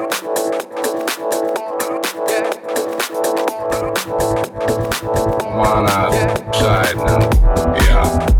Come on outside now.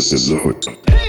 This is the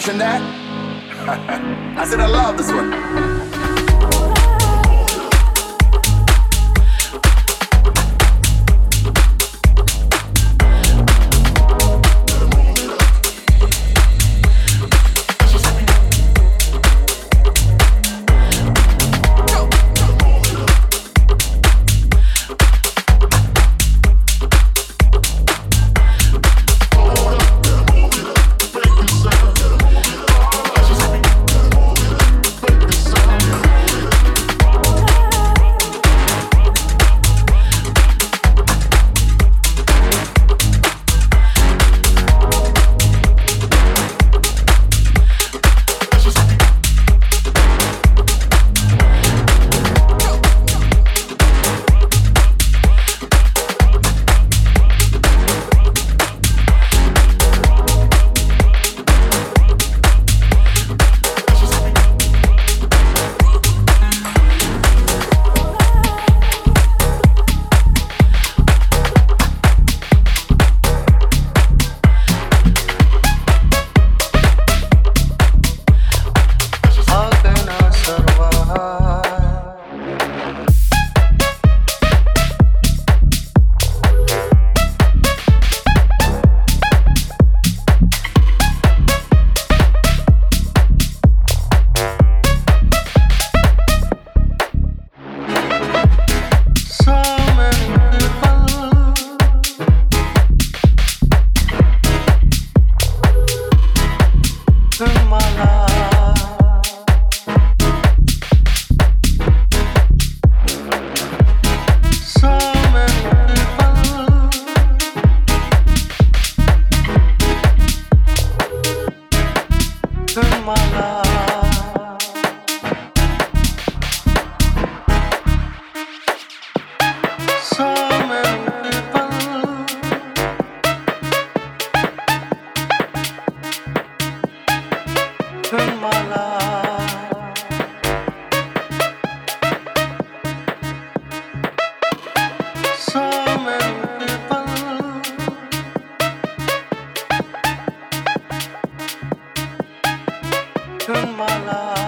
mention that? my life.